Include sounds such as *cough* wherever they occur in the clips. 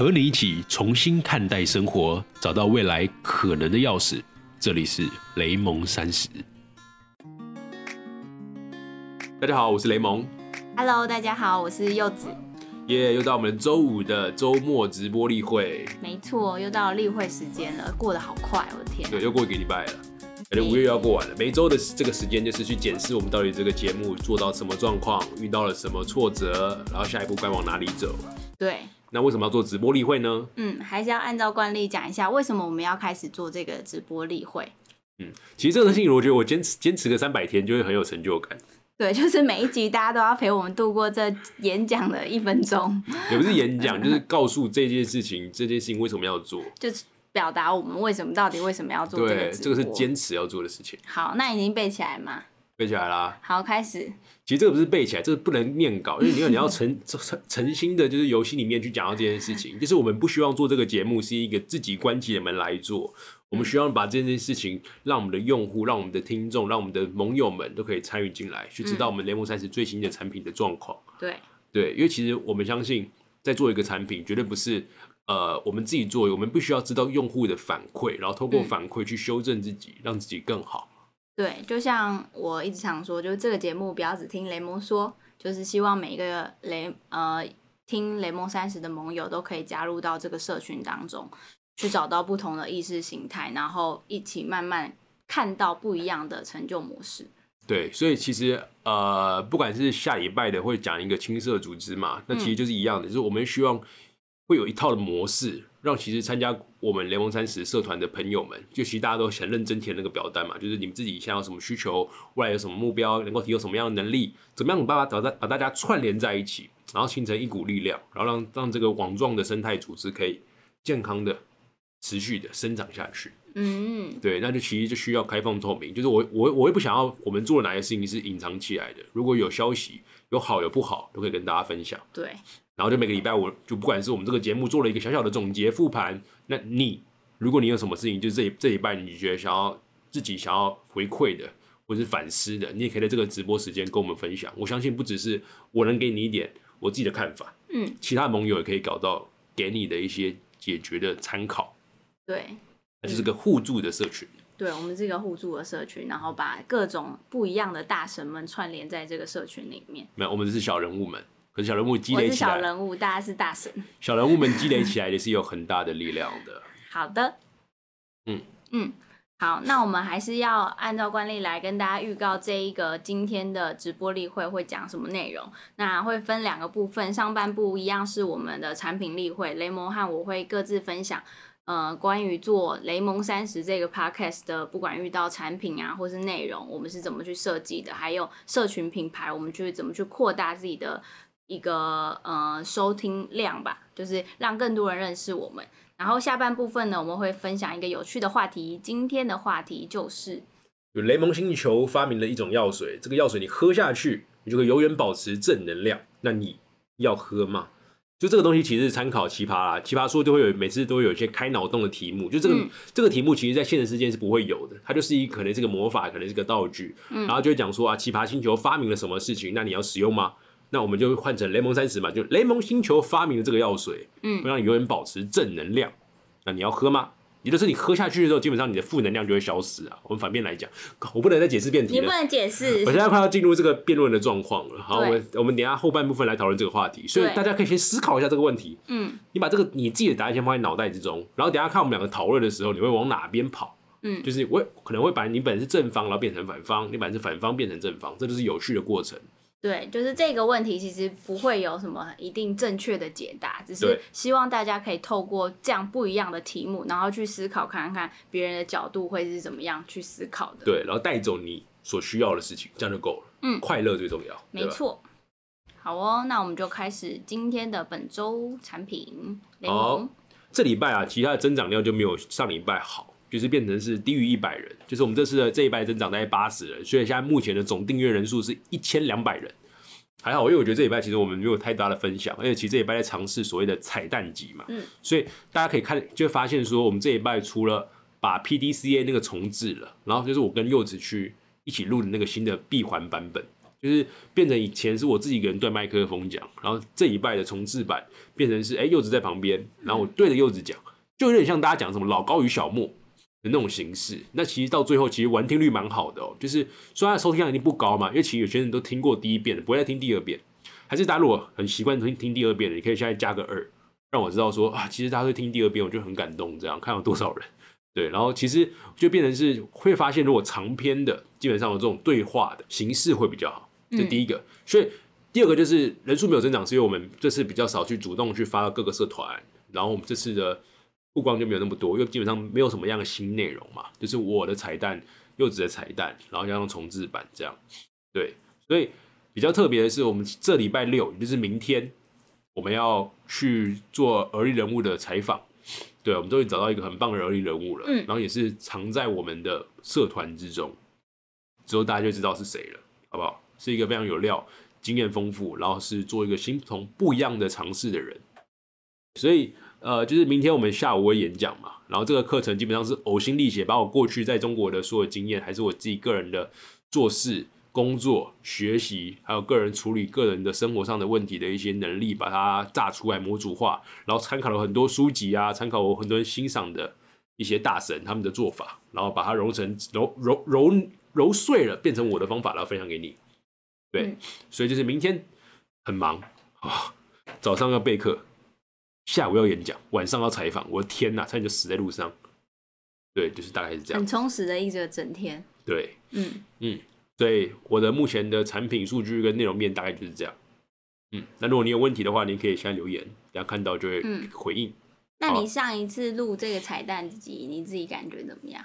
和你一起重新看待生活，找到未来可能的钥匙。这里是雷蒙三十。大家好，我是雷蒙。Hello，大家好，我是柚子。耶又到我们周五的周末直播例会，没错，又到了例会时间了，过得好快，我的天！对，又过一个礼拜了，感觉五月又要过完了。每周的这个时间就是去检视我们到底这个节目做到什么状况，遇到了什么挫折，然后下一步该往哪里走。对，那为什么要做直播例会呢？嗯，还是要按照惯例讲一下，为什么我们要开始做这个直播例会？嗯其实这个事情，我觉得我坚持坚持个三百天就会很有成就感，对，*laughs* 就是每一集大家都要陪我们度过这演讲的一分钟，也不是演讲，就是告诉这件事情，这件事情为什么要做。*laughs* 就是表达我们为什么到底为什么要做这个对，这个是坚持要做的事情。好，那已经背起来吗？背起来啦。好，开始。其实这个不是背起来，这个不能念稿，因为你要你要诚 *laughs* 诚诚心的，就是游戏里面去讲到这件事情。就是我们不希望做这个节目是一个自己关起的门来做，我们希望把这件事情让我们的用户、让我们的听众、让我们的盟友们都可以参与进来，去知道我们联盟三十最新的产品的状况。对，对，因为其实我们相信，在做一个产品，绝对不是呃我们自己做，我们必须要知道用户的反馈，然后通过嗯反馈去修正自己，让自己更好。对，就像我一直想说，就是这个节目不要只听雷蒙说，就是希望每一个雷呃听雷蒙三十的盟友都可以加入到这个社群当中，去找到不同的意识形态，然后一起慢慢看到不一样的成就模式。对，所以其实呃，不管是下礼拜的会讲一个青色组织嘛，那其实就是一样的，就是我们希望会有一套的模式，让其实参加我们联盟三十社团的朋友们，就其实大家都很认真填那个表单嘛，就是你们自己现在有什么需求，未来有什么目标，能够提供什么样的能力，怎么样的办法把把把大家串联在一起，然后形成一股力量，然后让让这个网状的生态组织可以健康的、持续的生长下去。嗯，对，那就其实就需要开放透明，就是我我我也不想要我们做的哪些事情是隐藏起来的，如果有消息有好有不好，都可以跟大家分享。对，然后就每个礼拜我就不管是我们这个节目做了一个小小的总结复盘，那你如果你有什么事情，就这这一半你觉得想要自己想要回馈的或是反思的，你也可以在这个直播时间跟我们分享。我相信不只是我能给你一点我自己的看法，嗯，其他盟友也可以搞到给你的一些解决的参考，对。那就是个互助的社群。对，我们是一个互助的社群，然后把各种不一样的大神们串联在这个社群里面。没有，我们是小人物们，可是小人物积累起来，小人物，大家是大神。小人物们积累起来也是有很大的力量的。*laughs* 好的，嗯嗯，好，那我们还是要按照惯例来跟大家预告这一个今天的直播例会会讲什么内容。那会分两个部分，上半部一样是我们的产品例会，雷蒙和我会各自分享。呃，关于做雷蒙三十这个 podcast 的，不管遇到产品啊，或是内容，我们是怎么去设计的，还有社群品牌，我们去怎么去扩大自己的一个呃收听量吧，就是让更多人认识我们。然后下半部分呢，我们会分享一个有趣的话题。今天的话题就是，有雷蒙星球发明了一种药水，这个药水你喝下去，你就会永远保持正能量。那你要喝吗？就这个东西其实是参考奇葩啦，奇葩说就会有每次都会有一些开脑洞的题目，就这个、嗯这个题目其实在现实世界是不会有的，它就是一可能是个魔法，可能是个道具，嗯然后就会讲说啊，奇葩星球发明了什么事情，那你要使用吗？那我们就换成雷蒙三十嘛，就雷蒙星球发明了这个药水，嗯会让你永远保持正能量。那你要喝吗？也就是你喝下去的时候，基本上你的负能量就会消失啊。我们反面来讲，我不能再解释辩题了你不。能解释我，现在快要进入这个辩论的状况了。好，我们我们等下后半部分来讨论这个话题，所以大家可以先思考一下这个问题。嗯你把这个你自己的答案先放在脑袋之中，然后等下看我们两个讨论的时候，你会往哪边跑？嗯，就是我可能会把你本来是正方，然后变成反方；你本来是反方变成正方，这就是有趣的过程。对，就是这个问题其实不会有什么一定正确的解答，只是希望大家可以透过这样不一样的题目，然后去思考看看别人的角度会是怎么样去思考的。对，然后带走你所需要的事情，这样就够了。嗯快乐最重要，没错。好哦，那我们就开始今天的本周产品雷好蒙。这礼拜啊，其他的增长量就没有上礼拜好，就是变成是低于一百人，就是我们这次的这一拜增长大概八十人，所以现在目前的总订阅人数是一千两百人。还好，因为我觉得这礼拜其实我们没有太大的分享，而且其实这礼拜在尝试所谓的彩蛋集嘛，嗯，所以大家可以看就会发现说，我们这礼拜除了把 PDCA 那个重置了，然后就是我跟柚子去一起录的那个新的闭环版本，就是变成以前是我自己一个人对麦克风讲，然后这一拜的重置版变成是哎柚子在旁边，然后我对着柚子讲，就有点像大家讲什么老高与小莫的那种形式。那其实到最后其实完听率蛮好的哦，就是虽然收听量一定不高嘛，因为其实有些人都听过第一遍不会再听第二遍。还是大家如果很习惯听听第二遍的，你可以现在加个二，让我知道说啊，其实大家会听第二遍，我就很感动。这样看有多少人？对，然后其实就变成是会发现，如果长篇的，基本上有这种对话的形式会比较好。这第一个，所以第二个就是人数没有增长，是因为我们这次比较少去主动去发到各个社团，然后我们这次的曝光就没有那么多，因为基本上没有什么样的新内容嘛，就是我的彩蛋、柚子的彩蛋，然后加上重置版这样。对，所以比较特别的是，我们这礼拜六，也就是明天，我们要去做儿力人物的采访。对，我们终于找到一个很棒的儿力人物了，然后也是藏在我们的社团之中，之后大家就知道是谁了，好不好？是一个非常有料、经验丰富，然后是做一个新同不一样的尝试的人。所以，呃，就是明天我们下午会演讲嘛，然后这个课程基本上是呕心沥血，把我过去在中国的所有经验，还是我自己个人的做事。工作、学习，还有个人处理个人的生活上的问题的一些能力，把它炸出来模组化，然后参考了很多书籍啊，参考我很多人欣赏的一些大神他们的做法，然后把它揉成揉揉揉揉碎了，变成我的方法，然后分享给你。对，所以就是明天很忙啊，早上要备课，下午要演讲，晚上要采访，我的天哪，差点就死在路上。对，就是大概是这样，很充实的一整天。对，嗯嗯。所以我的目前的产品数据跟内容面大概就是这样，嗯，那如果你有问题的话，你可以现在留言，等下看到就会回应。那你上一次录这个彩蛋集，你自己感觉怎么样？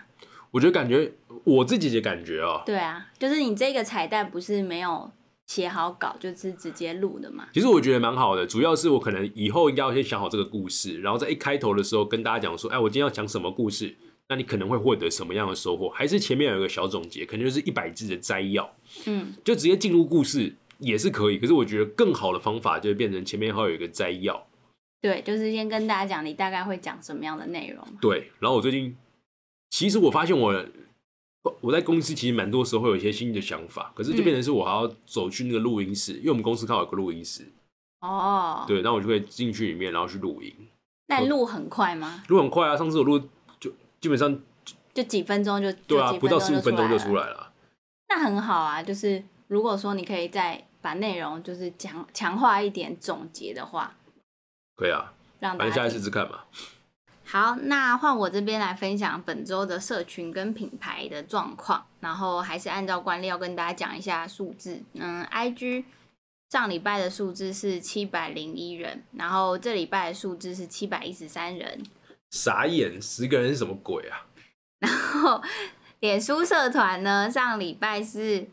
我觉得感觉我自己的感觉哦，对啊，就是你这个彩蛋不是没有写好稿，就是直接录的嘛。其实我觉得蛮好的，主要是我可能以后应该要先想好这个故事，然后在一开头的时候跟大家讲说，哎，我今天要讲什么故事。那你可能会获得什么样的收获？还是前面有一个小总结，可能就是一百字的摘要，嗯，就直接进入故事也是可以。可是我觉得更好的方法就是变成前面还有一个摘要，对，就是先跟大家讲你大概会讲什么样的内容。对，然后我最近其实我发现我我在公司其实蛮多时候会有一些新的想法，可是就变成是我还要走去那个录音室，因为我们公司刚好有个录音室。哦，对，那我就会进去里面，然后去录音。那录很快吗？录很快啊！上次我录就。基本上就几分钟就对啊，不到十五分钟就出来了。那很好啊，就是如果说你可以再把内容就是强强化一点总结的话，可以啊，让大家下来试试看嘛。好，那换我这边来分享本周的社群跟品牌的状况，然后还是按照惯例要跟大家讲一下数字。嗯，IG 上礼拜的数字是七百零一人，然后这礼拜的数字是七百一十三人。傻眼，十个人是什么鬼啊？然后，脸书社团呢？上礼拜是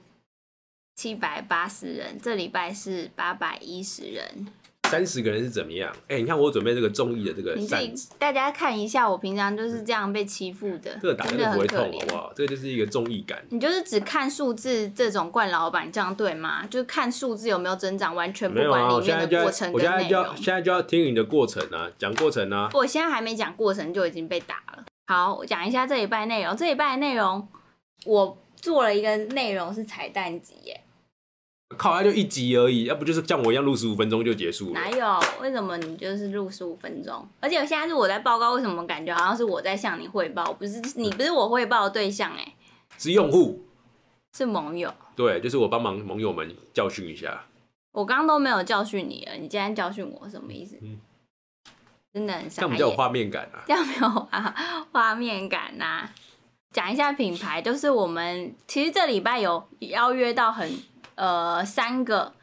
七百八十人，这礼拜是八百一十人。三十个人是怎么样？哎，你看我准备这个综艺的这个扇子，大家看一下，我平常就是这样被欺负的，这个打的不会痛，好不好？这个就是一个综艺感。你就是只看数字这种惯老板，这样对吗？就是看数字有没有增长，完全不管里面的过程跟内容。现在就要听你的过程啊，讲过程啊。我现在还没讲过程就已经被打了。好，我讲一下这一拜内容。这一拜内容，我做了一个内容是彩蛋集耶。靠，他就一集而已，要不就是像我一样录十五分钟就结束了。哪有？为什么你就是录十五分钟？而且现在是我在报告，为什么感觉好像是我在向你汇报？不是你，不是我汇报的对象哎，是用户，是盟友。对，就是我帮忙盟友们教训一下。我刚刚都没有教训你了，你今天教训我什么意思？嗯，真的很傻。这样比较有画面感啊。这样没有啊画面感呐。讲一下品牌，就是我们其实这礼拜有邀约到很。呃，三个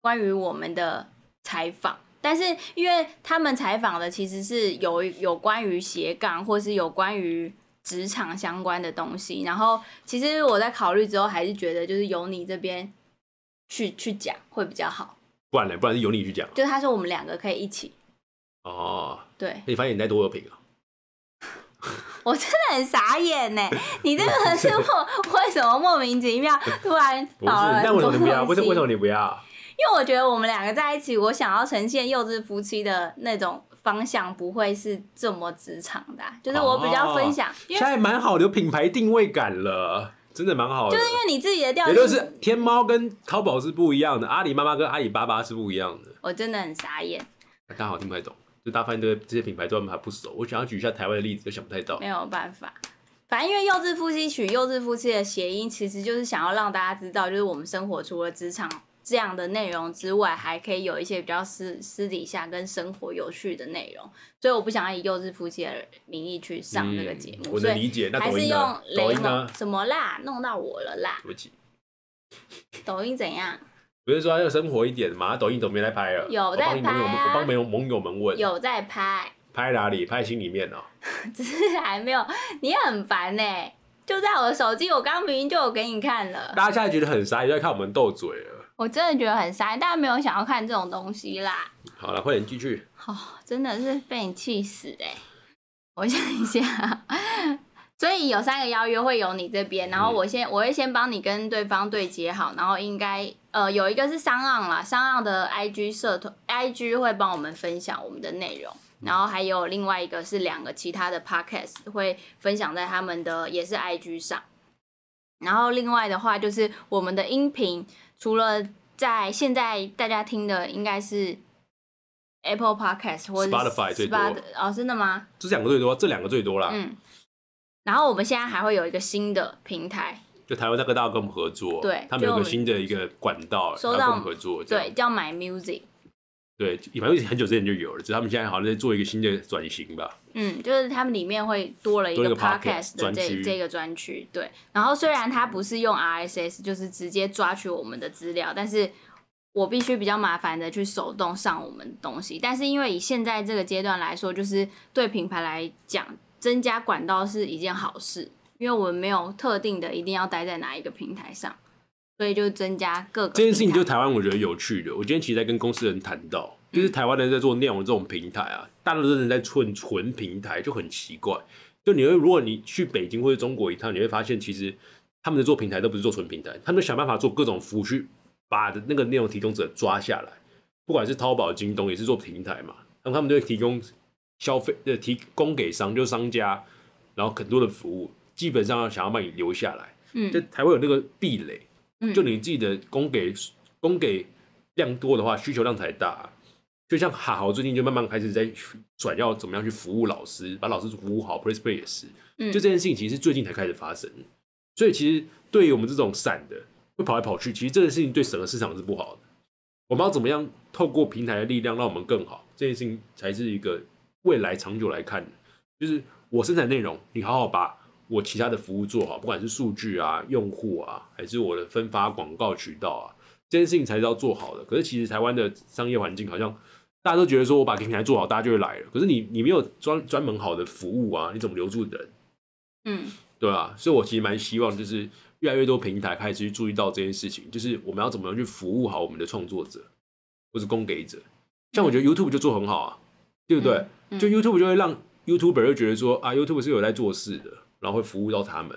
关于我们的采访，但是因为他们采访的其实是有有关于斜杠，或是有关于职场相关的东西。然后，其实我在考虑之后，还是觉得就是由你这边去去讲会比较好。不然呢？不然是由你去讲。就他说我们两个可以一起。哦。对。你发现你在多有品啊？我真的很傻眼呢！你这个是莫为什么莫名其妙突然 *laughs* 跑了？那为什么你不要？为什么为什么你不要？因为我觉得我们两个在一起，我想要呈现幼稚夫妻的那种方向，不会是这么职场的。就是我比较分享，现在蛮好的，有品牌定位感了。真的蛮好的。就是因为你自己的调也，就是天猫跟淘宝是不一样的，阿里妈妈跟阿里巴巴是不一样的。我真的很傻眼，大家好听不太懂，就大家发现这个这些品牌专门还不熟。我想要举一下台湾的例子，就想不太到没。有办法。反正因为幼稚夫妻取幼稚夫妻的谐音，其实就是想要让大家知道，就是我们生活除了职场这样的内容之外，还可以有一些比较私私底下跟生活有趣的内容。所以我不想要以幼稚夫妻的名义去上这个节目，嗯我能理解。那还是用？雷呢蒙？什么啦，弄到我了啦对！不起，抖音怎样？不是说要生活一点嘛？抖音怎么没来拍了？有在拍啊我帮盟友盟友们问，有在拍，拍哪里？拍心里面哦。*laughs* 只是还没有。你很烦呢、就在我的手机，我刚刚明明就有给你看了。大家现在觉得很傻，也在看我们斗嘴了。我真的觉得很傻，大家没有想要看这种东西啦。好了，快点继续。哦，真的是被你气死哎、我想一下，*laughs* 所以有三个邀约会有你这边，然后我先我会先帮你跟对方对接好，然后应该呃有一个是商岸啦，商岸的 IG 社团 IG 会帮我们分享我们的内容。然后还有另外一个是两个其他的 podcast 会分享在他们的也是 IG 上，然后另外的话就是我们的音频，除了在现在大家听的应该是 Apple Podcast 或者 Spotify 最多哦，真的吗？这两个最多，这两个最多啦。嗯。然后我们现在还会有一个新的平台，就台湾大哥大家跟我们合作，对他们有个新的一个管道，收到要跟我们合作。对，叫 My Music。对，反正很久之前就有了，只是他们现在好像在做一个新的转型吧。嗯，就是他们里面会多了一个 podcast 的这这个专区，对。然后虽然它不是用 RSS，就是直接抓取我们的资料，但是我必须比较麻烦的去手动上我们的东西。但是因为以现在这个阶段来说，就是对品牌来讲，增加管道是一件好事，因为我们没有特定的一定要待在哪一个平台上，所以就增加各个这件事情就台湾我觉得有趣的。我今天其实在跟公司人谈到，就是台湾人在做内容这种平台啊，大多数人在纯纯平台就很奇怪。就你会，如果你去北京或者中国一趟，你会发现其实他们的做平台都不是做纯平台，他们想办法做各种服务去把的那个内容提供者抓下来。不管是淘宝、京东也是做平台嘛，然后他们就会提供消费呃提供给商，就是商家，然后很多的服务，基本上要想要把你留下来。嗯就才会有那个壁垒，嗯就你自己的供给供给量多的话，需求量才大。就像哈豪最近就慢慢开始在转要怎么样去服务老师，把老师服务好，Press Play 也是，嗯就这件事情其实是最近才开始发生。所以其实对于我们这种散的会跑来跑去，其实这件事情对整个市场是不好的。我们要怎么样透过平台的力量让我们更好，这件事情才是一个未来长久来看的。就是我生产内容，你好好把我其他的服务做好，不管是数据啊、用户啊，还是我的分发广告渠道啊，这件事情才是要做好的。可是其实台湾的商业环境好像大家都觉得说我把平台做好，大家就会来了。可是你你没有专专门好的服务啊，你怎么留住人？嗯对啊，所以我其实蛮希望，就是越来越多平台开始去注意到这件事情，就是我们要怎么样去服务好我们的创作者或是供给者。像我觉得 YouTube 就做很好啊，对不对？嗯就 YouTube 就会让 YouTuber 就觉得说啊，YouTube 是有在做事的，然后会服务到他们。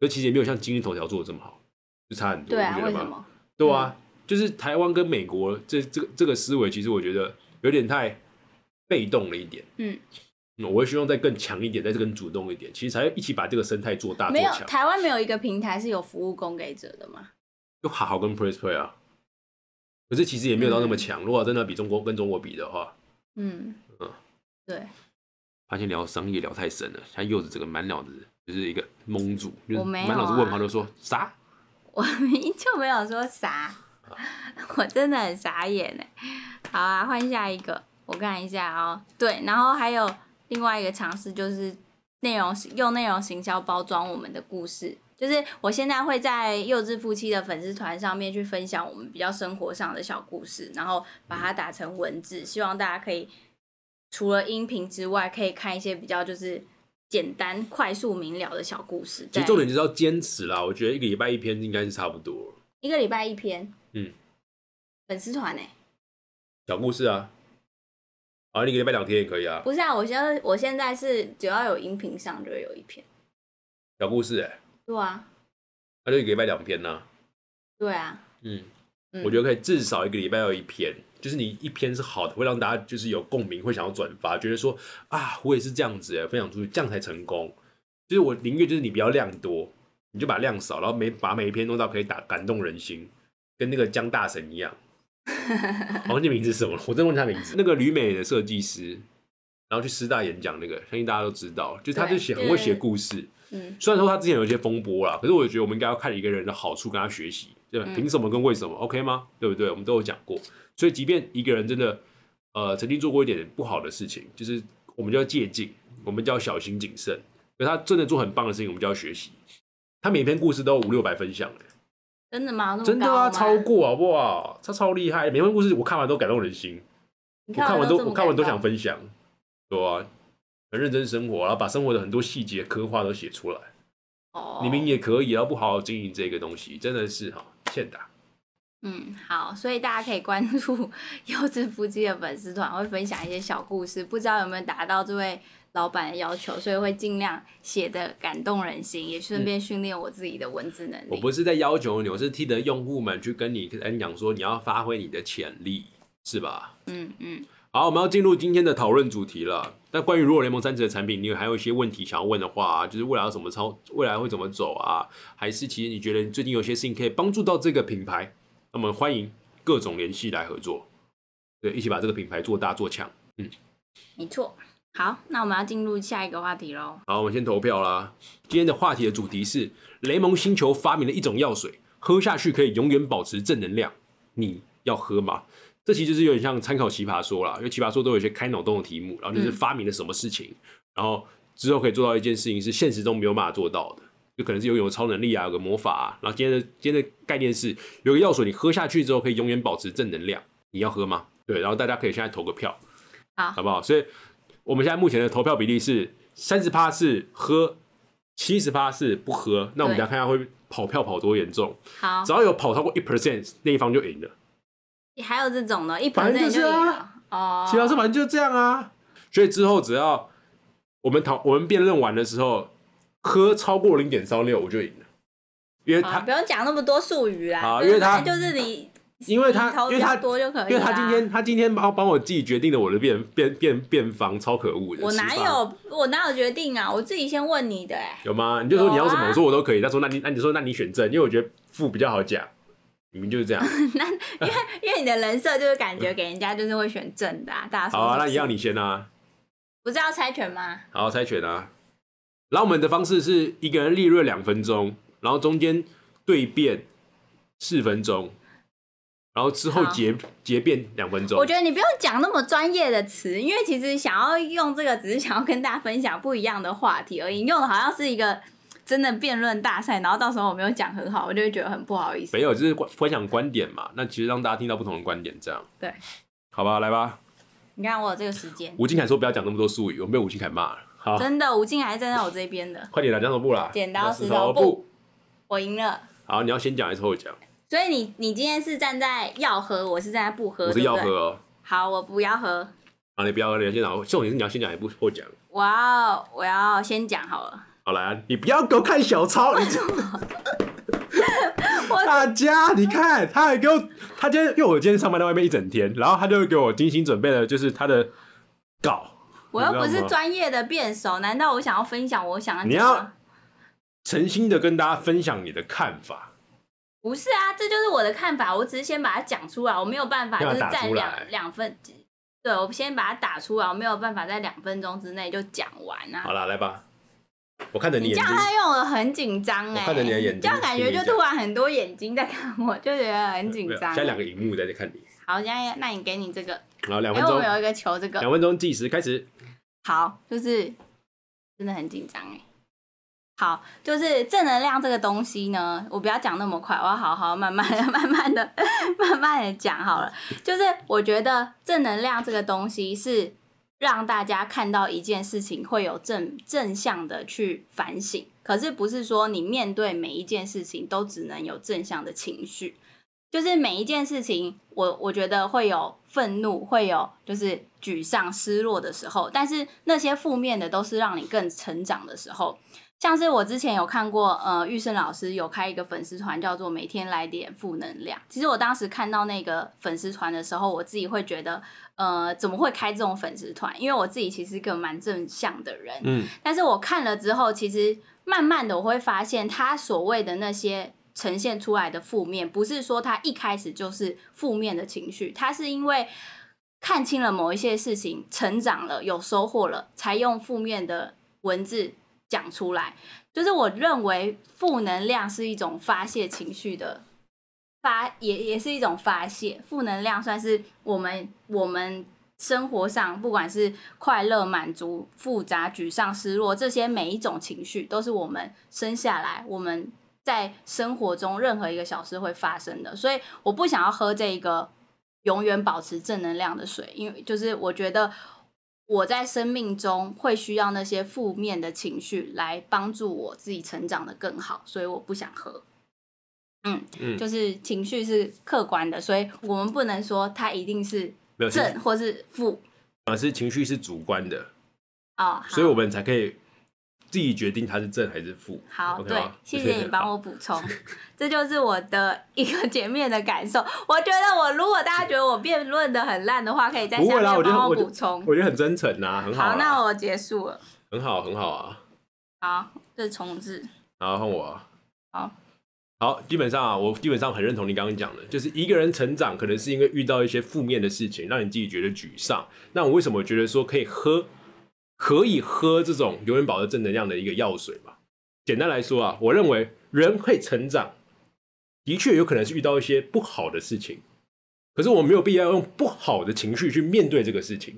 可其实也没有像今日头条做的这么好，就差很多。对啊，你觉得吗？对啊，就是台湾跟美国这这个这个思维，其实我觉得有点太被动了一点。嗯，嗯我会希望再更强一点，再更主动一点，其实才一起把这个生态做大做没有。台湾没有一个平台是有服务供给者的吗？就好好跟 Press Play 啊，可是其实也没有到那么强。如果真的比中国跟中国比的话，嗯嗯，对，发现聊生意聊太深了，像柚子这个满脑子就是一个蒙住，就是我没有满脑子啊问号，就说啥？*laughs* 我明明就没有说啥，*laughs* 我真的很傻眼哎。好啊，换下一个，我看一下哦。对，然后还有另外一个尝试就是内容用内容行销包装我们的故事。就是我现在会在幼稚夫妻的粉丝团上面去分享我们比较生活上的小故事，然后把它打成文字，希望大家可以除了音频之外，可以看一些比较就是简单、快速、明了的小故事。其实重点就是要坚持啦。我觉得一个礼拜一篇应该是差不多。一个礼拜一篇，嗯，粉丝团呢？小故事啊，啊，你一个礼拜两天也可以啊。不是啊，我现在我现在是只要有音频上就会有一篇。小故事哎、对啊，那就一个礼拜两篇呐、对啊，嗯，嗯我觉得可以至少一个礼拜要一篇，就是你一篇是好的，会让大家就是有共鸣，会想要转发，觉得说啊，我也是这样子哎，分享出去，这样才成功。就是我宁愿就是你不要量多，你就把量少，然后每把每一篇弄到可以打感动人心，跟那个江大神一样。*laughs* 忘记名字是什么了，我真忘记他名字。那个旅美的设计师，然后去师大演讲那个，相信大家都知道，就是他就写很会写故事。嗯，虽然说他之前有一些风波啦，可是我觉得我们应该要看一个人的好处跟他学习，对吧？嗯凭什么跟为什么，OK 吗？对不对？我们都有讲过。所以即便一个人真的呃曾经做过一点不好的事情，就是我们就要借鉴，我们就要小心谨慎。可他真的做很棒的事情，我们就要学习。他每篇故事都有五六百分享、欸，真的吗？那么真的啊，超过好不好？他超厉害，每篇故事我看完都感动人心，你我看完都我看完都想分享，对啊，很认真生活，然后把生活的很多细节刻画都写出来。哦，你们也可以，然后不好好经营这个东西，真的是哈欠打。嗯，好，所以大家可以关注 *laughs* 优质夫妻的粉丝团，会分享一些小故事，不知道有没有达到这位老板的要求，所以会尽量写的感动人心，也顺便训练我自己的文字能力。我不是在要求你，我是替的用户们去跟你跟你讲说，你要发挥你的潜力，是吧？嗯嗯，好，我们要进入今天的讨论主题了。那关于如果联盟三十的产品，你有还有一些问题想要问的话，就是未来要怎么操，未来会怎么走啊？还是其实你觉得最近有些事情可以帮助到这个品牌？那么欢迎各种联系来合作，对，一起把这个品牌做大做强。嗯没错。好，那我们要进入下一个话题喽。好，我们先投票啦。今天的话题的主题是雷蒙星球发明了一种药水，喝下去可以永远保持正能量。你要喝吗？这其实就是有点像参考奇葩说啦，因为奇葩说都有一些开脑洞的题目，然后就是嗯发明了什么事情，然后之后可以做到一件事情是现实中没有办法做到的，就可能是拥有超能力啊，有个魔法啊。然后今天的今天的概念是有个药水，你喝下去之后可以永远保持正能量。你要喝吗？对，然后大家可以现在投个票，好好不好？所以我们现在目前的投票比例是三十趴是喝，七十趴是不喝。那我们对等下看一下会跑票跑多严重，好只，要有跑超过一 percent，那一方就赢了。还有这种的，一反正 percent 就是。哦，其他是反正就这样啊。所以之后只要我们讨我们辩论完的时候，喝超过零点三六，我就赢了，因为他好不用讲那么多术语啦。啊因为他就是你，因为他因为他多就可以啦。因为他今天他今天帮帮我自己决定了我的辩辩辩辩方，超可恶的。我哪有我哪有决定啊？我自己先问你的哎、有吗？你就说你要什么，啊我说我都可以。他说那你那你说那你选正，因为我觉得负比较好讲。你们就是这样。*laughs* 那因为因为你的人设就是感觉给人家就是会选正的、啊，大家说好啊，那一样你先啊。不是要猜拳吗？好，猜拳啊。然后我们的方式是一个人利润两分钟，然后中间对辩四分钟，然后之后好结结辩两分钟我。觉得你不用讲那么专业的词，因为其实想要用这个，只是想要跟大家分享不一样的话题而已。你用的好像是一个真的辩论大赛，然后到时候我没有讲很好，我就会觉得很不好意思。没有，就是分享观点嘛。那其实让大家听到不同的观点，这样对，好吧？来吧。你看我有这个时间，吴敬凯说不要讲那么多术语，我们被吴敬凯骂了。好，真的吴静还站在我这边的，快点来讲手布啦。剪刀石石头布。我赢了。好，你要先讲还是后讲？所以你你今天是站在要喝，我是站在不喝，我是要。喝哦。好，我不要喝，好，你不要喝，你先讲。重点是你要先讲，还不后讲。我要我要先讲好了。好来啊，你不要给我看小抄，你 *laughs* 大家你看，他还给我，他今天因为我今天上班在外面一整天，然后他就给我精心准备了，就是他的稿。我又不是专业的辩手，难道我想要分享我想要你要？诚心的跟大家分享你的看法。不是啊，这就是我的看法，我只是先把它讲出来，我没有办法就是在两两分，对我先把它打出来，我没有办法在两分钟之内就讲完啊好。了，来吧，我看着你眼睛样，他用的很紧张哎，我看着你的眼睛这样感觉就突然很多眼睛在看我，就觉得很紧张。现在两个荧幕在这看你。好，现在那你给你这个，好，两因分钟，为我们有一个球，这个两分钟计时开始。好，就是真的很紧张哎。好，就是正能量这个东西呢，我不要讲那么快，我要好好慢慢的、*laughs* 慢慢的、*laughs* 慢慢的讲好了。就是我觉得正能量这个东西是让大家看到一件事情会有正正向的去反省，可是不是说你面对每一件事情都只能有正向的情绪。就是每一件事情，我我觉得会有愤怒，会有就是沮丧、失落的时候，但是那些负面的都是让你更成长的时候。像是我之前有看过，呃，玉生老师有开一个粉丝团，叫做“每天来点负能量”。其实我当时看到那个粉丝团的时候，我自己会觉得，呃，怎么会开这种粉丝团？因为我自己其实是个蛮正向的人，嗯，但是我看了之后，其实慢慢的我会发现，他所谓的那些呈现出来的负面，不是说他一开始就是负面的情绪，他是因为看清了某一些事情，成长了，有收获了，才用负面的文字讲出来。就是我认为负能量是一种发泄情绪的发，也也是一种发泄。负能量算是我们我们。生活上，不管是快乐、满足、复杂、沮丧、失落，这些每一种情绪，都是我们生下来我们在生活中任何一个小事会发生的。所以，我不想要喝这个永远保持正能量的水，因为就是我觉得我在生命中会需要那些负面的情绪来帮助我自己成长的更好，所以我不想喝。嗯嗯，就是情绪是客观的，所以我们不能说它一定是。正或是负，而是情绪是主观的哦，所以我们才可以自己决定它是正还是负。好，对，谢谢你帮我补充，*laughs* 这就是我的一个前面的感受。我觉得我如果大家觉得我辩论的很烂的话，可以在下面帮我补充。我觉得很真诚呐，很好。好，那我结束了。很好，很好啊。好，这是重置。然后换我。好。好，基本上啊，我基本上很认同你刚刚讲的，就是一个人成长可能是因为遇到一些负面的事情，让你自己觉得沮丧。那我为什么觉得说可以喝，可以喝这种永远保持正能量的一个药水嘛？简单来说啊，我认为人会成长，的确有可能是遇到一些不好的事情，可是我没有必要用不好的情绪去面对这个事情。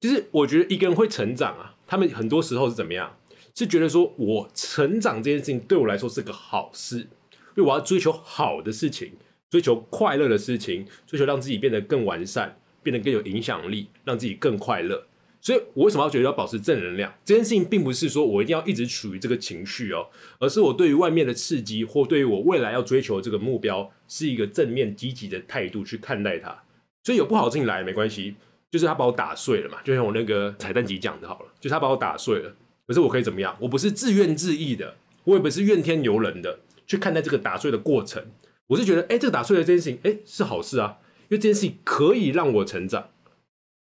就是我觉得一个人会成长啊，他们很多时候是怎么样？是觉得说，我成长这件事情对我来说是个好事，因为我要追求好的事情，追求快乐的事情，追求让自己变得更完善，变得更有影响力，让自己更快乐。所以，我为什么要觉得要保持正能量？这件事情并不是说我一定要一直处于这个情绪哦，而是我对于外面的刺激，或对于我未来要追求这个目标，是一个正面积极的态度去看待它。所以有不好的事情来没关系，就是他把我打碎了嘛，就像我那个彩蛋集讲的好了，就是他把我打碎了。可是我可以怎么样？我不是自怨自艾的，我也不是怨天尤人的去看待这个打碎的过程。我是觉得，哎，这个打碎的这件事情，哎，是好事啊，因为这件事情可以让我成长，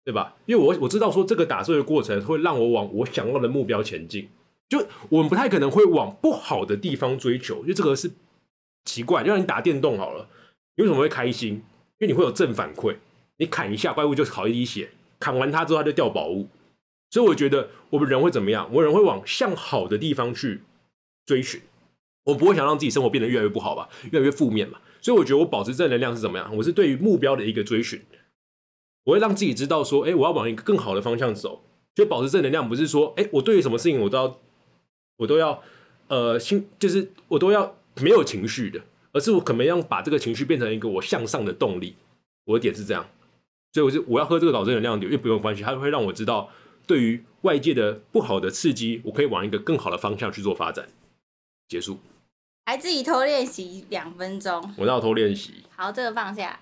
对吧？因为我我知道说这个打碎的过程会让我往我想要的目标前进。就我们不太可能会往不好的地方追求，因为这个是奇怪。就像你打电动好了，你为什么会开心？因为你会有正反馈，你砍一下怪物就好一滴血，砍完它之后它就掉宝物。所以我觉得我们人会怎么样？我人会往向好的地方去追寻。我不会想让自己生活变得越来越不好吧，越来越负面嘛。所以我觉得我保持正能量是怎么样？我是对于目标的一个追寻。我会让自己知道说，哎，我要往一个更好的方向走。所以保持正能量不是说，哎，我对于什么事情我都要我都要呃心，就是我都要没有情绪的，而是我可能要把这个情绪变成一个我向上的动力。我的点是这样，所以我就我要喝这个保持正能量的，因为不用关系，它会让我知道。对于外界的不好的刺激，我可以往一个更好的方向去做发展。结束。还自己偷练习两分钟。我要偷练习。好，这个放下。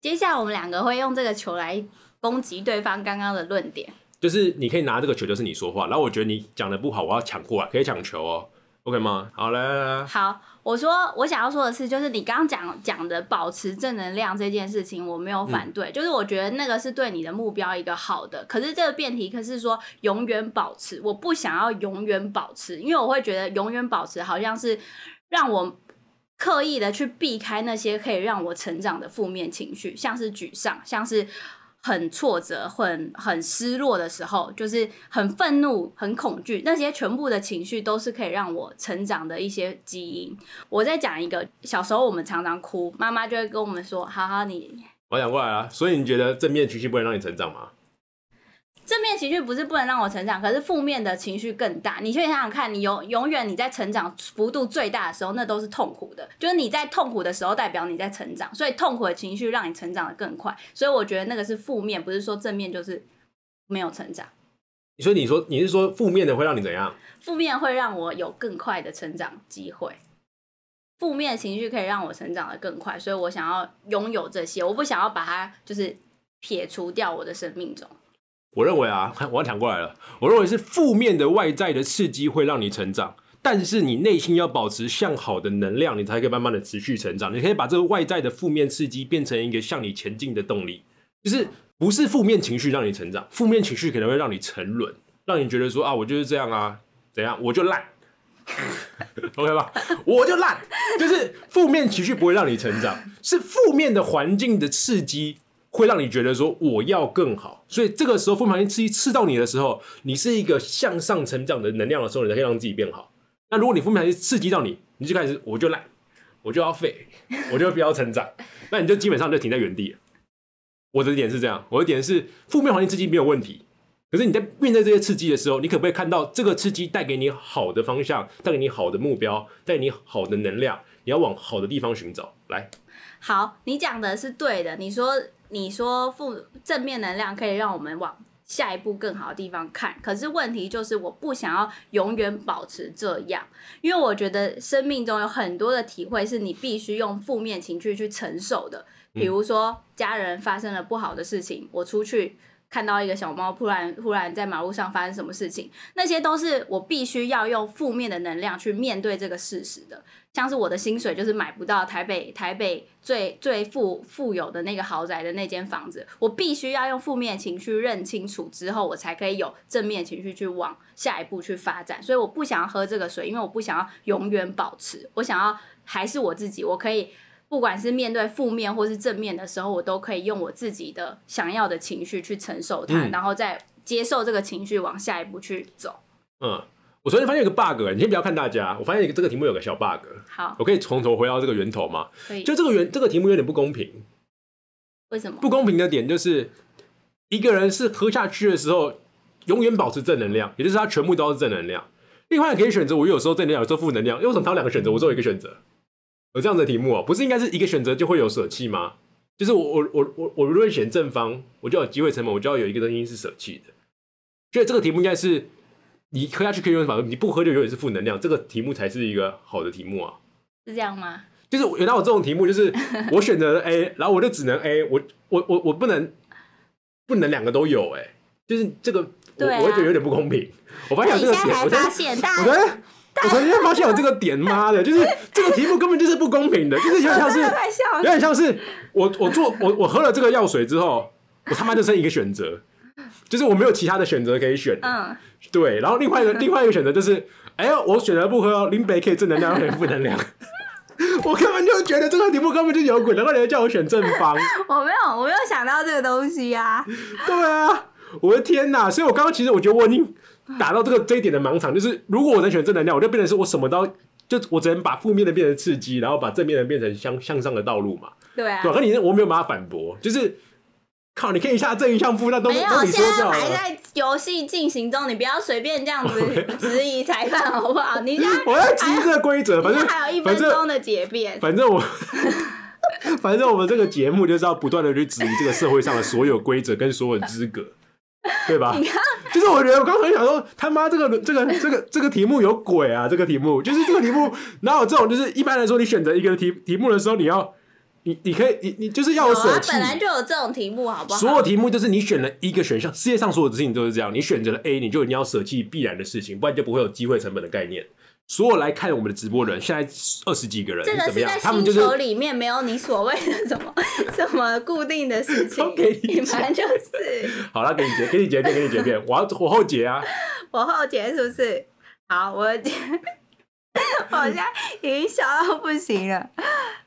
接下来我们两个会用这个球来攻击对方刚刚的论点。就是你可以拿这个球，就是你说话，然后我觉得你讲的不好，我要抢过来，可以抢球哦。OK 吗？好，来来来。好，我说我想要说的是，就是你刚刚讲讲的保持正能量这件事情，我没有反对，就是我觉得那个是对你的目标一个好的。可是这个辩题可是说永远保持，我不想要永远保持，因为我会觉得永远保持好像是让我刻意的去避开那些可以让我成长的负面情绪，像是沮丧，像是。很挫折、很很失落的时候，就是很愤怒、很恐惧，那些全部的情绪都是可以让我成长的一些基因。我再讲一个小时候，我们常常哭，妈妈就会跟我们说：“好好，你。”我讲过来了，所以你觉得正面情绪不能让你成长吗？正面情绪不是不能让我成长，可是负面的情绪更大。你去想想看，你永永远你在成长幅度最大的时候，那都是痛苦的。就是你在痛苦的时候，代表你在成长，所以痛苦的情绪让你成长的更快。所以我觉得那个是负面，不是说正面就是没有成长。所以你说你是说负面的会让你怎样？负面会让我有更快的成长机会。负面情绪可以让我成长的更快，所以我想要拥有这些，我不想要把它就是撇除掉我的生命中。我认为啊，*laughs* 我要抢过来了。我认为是负面的外在的刺激会让你成长，但是你内心要保持向好的能量，你才可以慢慢的持续成长。你可以把这个外在的负面刺激变成一个向你前进的动力，就是不是负面情绪让你成长，负面情绪可能会让你沉沦，让你觉得说啊，我就是这样啊，怎样我就烂，，*laughs* OK 吧？我就烂，就是负面情绪不会让你成长，是负面的环境的刺激会让你觉得说我要更好，所以这个时候负面环境刺激刺到你的时候，你是一个向上成长的能量的时候，你才可以让自己变好。那如果你负面环境刺激到你，你就开始我就烂，我就要废，我就不要成长，*laughs* 那你就基本上就停在原地了。我的点是这样，我的点是负面环境刺激没有问题。可是你在面对这些刺激的时候，你可不可以看到这个刺激带给你好的方向，带给你好的目标，带给你好的能量？你要往好的地方寻找。来，好，你讲的是对的。你说，你说负正面能量可以让我们往下一步更好的地方看。可是问题就是，我不想要永远保持这样，因为我觉得生命中有很多的体会是你必须用负面情绪去承受的。比如说，家人发生了不好的事情，我出去。看到一个小猫突然突然在马路上发生什么事情，那些都是我必须要用负面的能量去面对这个事实的。像是我的薪水就是买不到台北台北最最富富有的那个豪宅的那间房子，我必须要用负面情绪认清楚之后，我才可以有正面情绪去往下一步去发展。所以我不想要喝这个水，因为我不想要永远保持，我想要还是我自己，我可以。不管是面对负面或是正面的时候，我都可以用我自己的想要的情绪去承受它，然后再接受这个情绪往下一步去走。嗯，我昨天发现有个 bug，你先不要看大家，我发现这个题目有个小 bug。好，我可以从头回到这个源头吗？可以。就这个源，这个题目有点不公平。为什么？不公平的点就是一个人是喝下去的时候永远保持正能量，也就是他全部都是正能量。另外可以选择，我有时候正能量，有时候负能量。为什么他两个选择，我只有一个选择？有这样的题目哦，不是应该是一个选择就会有舍弃吗？就是我我我我我如果选正方，我就有机会成本，我就要有一个东西是舍弃的。所以这个题目应该是你喝下去可以用法，你不喝就永远是负能量。这个题目才是一个好的题目啊，是这样吗？就是原来我这种题目，就是我选择了 A，*laughs* 然后我就只能 A，我我我我不能不能两个都有，哎，就是这个我我会觉得有点不公平。我发现这个点，我发现，*laughs* 我觉得。*laughs* 我昨天发现有这个点，妈的，就是这个题目根本就是不公平的，就是有点像是，有点像是我我做我我喝了这个药水之后，我他妈就剩一个选择，就是我没有其他的选择可以选。嗯，对，然后另外一个另外一个选择就是，哎呀，我选择不喝，林北可以正能量，可以负能量。*laughs* 我根本就觉得这个题目根本就有鬼，难怪你要叫我选正方。*laughs* 我没有，我没有想到这个东西呀。对啊，我的天哪！所以我刚刚其实我觉得我已经。*laughs* 打到这个这一点的盲场，就是如果我能选正能量，我就变成是我什么都就我只能把负面的变成刺激，然后把正面的变成向向上的道路嘛。对啊，对，可你我没有办法反驳，就是靠，你可以一下正一下负，那都没有。现在还在游戏进行中，你不要随便这样子 *laughs* 质疑裁判好不好？你 *laughs* 我要质疑这个规则，反正还有一分钟的结辩。反正我反正我们这个节目就是要不断的去质疑这个社会上的所有规则跟所有资格。对吧？你看，就是我觉得我刚才想说，他妈这个这个这个这个题目有鬼啊！这个题目就是这个题目哪有这种？就是一般来说，你选择一个题题目的时候，你要你你可以你你就是要舍弃。本来就有这种题目，好不好？所有题目就是你选了一个选项，世界上所有的事情都是这样。你选择了 A，你就一定要舍弃必然的事情，不然就不会有机会成本的概念。所有来看我们的直播的人，现在二十几个人，这个是在星球里面没有你所谓的什么什么固定的事情，*laughs* 你们就是。*laughs* 好了，给你结，给你结辩，给你结辩，我要我后结啊，我后结是不是？好，我结，*laughs* 我现在已经笑到不行了。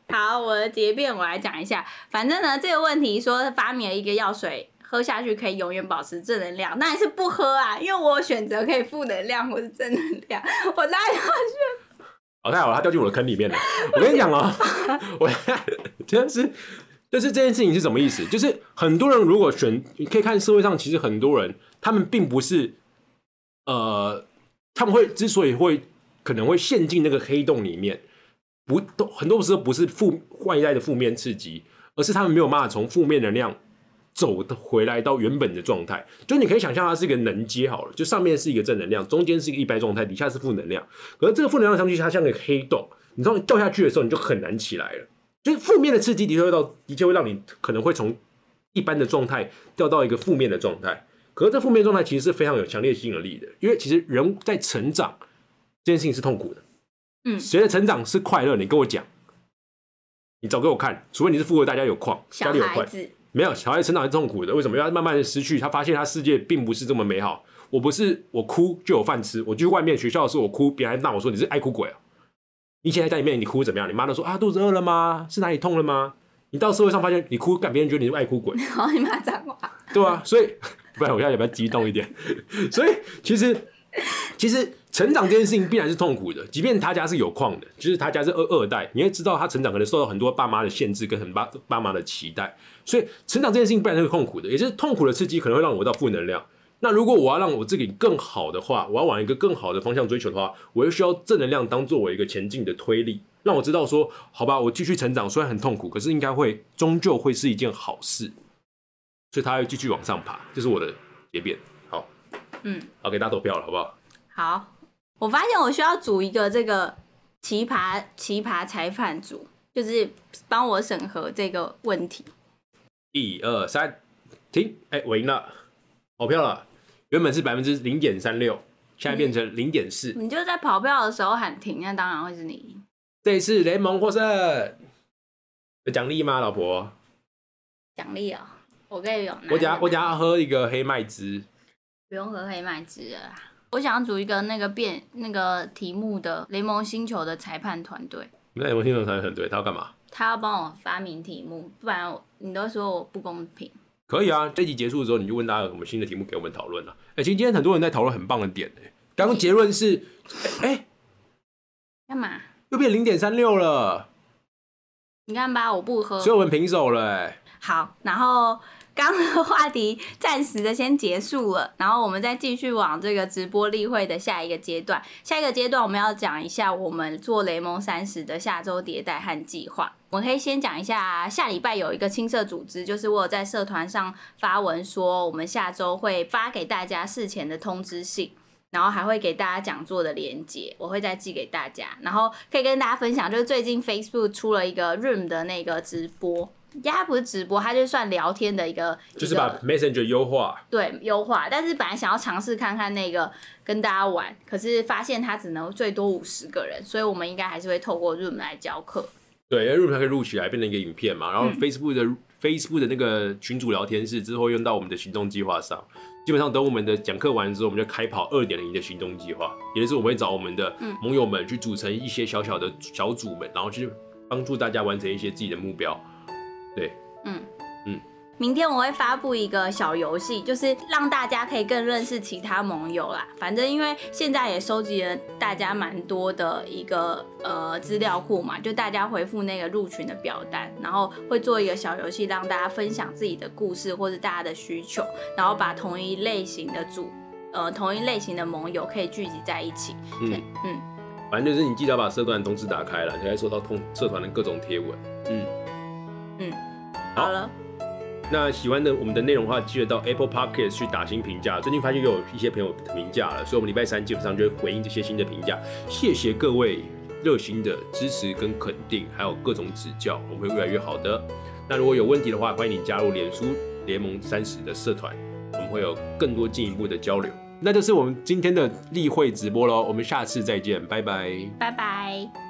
好，我的结辩我来讲一下，反正呢，这个问题说发明了一个药水。喝下去可以永远保持正能量，那还是不喝啊？因为我选择可以负能量或是正能量，我拉下去。*laughs* 哦太好了，他掉进我的坑里面了。我跟你讲哦，*laughs* 我真是，就是这件事情是什么意思？就是很多人如果选，你可以看社会上其实很多人，他们并不是，呃，他们会之所以会可能会陷进那个黑洞里面，不都很多时候不是负外在的负面刺激，而是他们没有办法从负面能量。走的回来到原本的状态，就你可以想象它是一个能阶好了，就上面是一个正能量，中间是一个一般状态，底下是负能量。可是这个负能量上去，它像个黑洞，你知道掉下去的时候，你就很难起来了。就是负面的刺激的确会到，的确会让你可能会从一般的状态掉到一个负面的状态。可是这负面状态其实是非常有强烈吸引力的，因为其实人在成长这件事情是痛苦的。嗯，谁的成长是快乐？你跟我讲，你找给我看，除非你是富二代家有矿，家里有矿。没有，小孩成长是痛苦的，为什么？因为他慢慢的失去，他发现他世界并不是这么美好。我不是我哭就有饭吃，我去外面学校的时候我哭，别人还骂我说你是爱哭鬼啊！你现在在家里面你哭怎么样？你妈都说啊肚子饿了吗？是哪里痛了吗？你到社会上发现你哭，干别人觉得你是爱哭鬼，*laughs* 然后你骂脏话，对啊，所以 *laughs* 不然我现在要不要激动一点？*laughs* 所以其实其实成长这件事情必然是痛苦的，即便他家是有矿的，就是他家是二二代，你会知道他成长可能受到很多爸妈的限制跟很爸爸妈的期待，所以成长这件事情必然是痛苦的，也就是痛苦的刺激可能会让我到负能量。那如果我要让我自己更好的话，我要往一个更好的方向追求的话，我又需要正能量当做我一个前进的推力，让我知道说，好吧，我继续成长，虽然很痛苦，可是应该会终究会是一件好事，所以他会继续往上爬，这是我的结辩。好，嗯，好，给大家投票了，好不好？好，我发现我需要组一个这个奇葩奇葩裁判组，就是帮我审核这个问题。一二三，停！哎，我赢了，跑票了。原本是百分之零点三六，现在变成零点四。你就在跑票的时候喊停，那当然会是你赢。这一次联盟获胜，有奖励吗，老婆？奖励啊，我可以有。我等下我等下喝一个黑麦汁。不用喝黑麦汁了。我想组一个那个变那个题目的雷蒙星球的裁判团队。那雷蒙星球裁判团队他要干嘛？他要帮我发明题目，不然你都说我不公平。可以啊，这集结束的时候你就问大家有什么新的题目给我们讨论了。哎，其实今天很多人在讨论很棒的点哎。刚刚结论是，哎，干嘛？又变零点三六了。你看吧，我不喝，所以我们平手了。哎，好，然后。刚的话题暂时的先结束了，然后我们再继续往这个直播例会的下一个阶段。下一个阶段我们要讲一下我们做雷蒙三十的下周迭代和计划。我可以先讲一下，下礼拜有一个青社组织，就是我有在社团上发文说，我们下周会发给大家事前的通知信，然后还会给大家讲座的连接，我会再寄给大家，然后可以跟大家分享，就是最近 Facebook 出了一个 Room 的那个直播。它不是直播，它就算聊天的一个，就是把 Messenger 优化。对，优化。但是本来想要尝试看看那个跟大家玩，可是发现它只能最多五十个人，所以我们应该还是会透过 Room 来教课。对，因为 Room 它可以录起来变成一个影片嘛，然后 Facebook 的 Facebook 的那个群组聊天室之后用到我们的行动计划上。基本上等我们的讲课完之后，我们就开跑二点零的行动计划，也就是我们会找我们的盟友们去组成一些小小的小组们，然后去帮助大家完成一些自己的目标。对。嗯嗯，明天我会发布一个小游戏，就是让大家可以更认识其他盟友啦。反正因为现在也收集了大家蛮多的一个呃资料库嘛，就大家回复那个入群的表单，然后会做一个小游戏，让大家分享自己的故事或者大家的需求，然后把同一类型的组呃同一类型的盟友可以聚集在一起。嗯嗯，反正就是你记得把社团通知打开了，你会收到通社团的各种贴文。嗯嗯。好了，那喜欢的我们的内容的话，记得到 Apple Podcast 去打新评价。最近发现有一些朋友评价了，所以我们礼拜三基本上就会回应这些新的评价。谢谢各位热心的支持跟肯定，还有各种指教，我们会越来越好的。那如果有问题的话，欢迎你加入脸书联盟三十的社团，我们会有更多进一步的交流。那就是我们今天的例会直播喽，我们下次再见，拜拜，拜拜。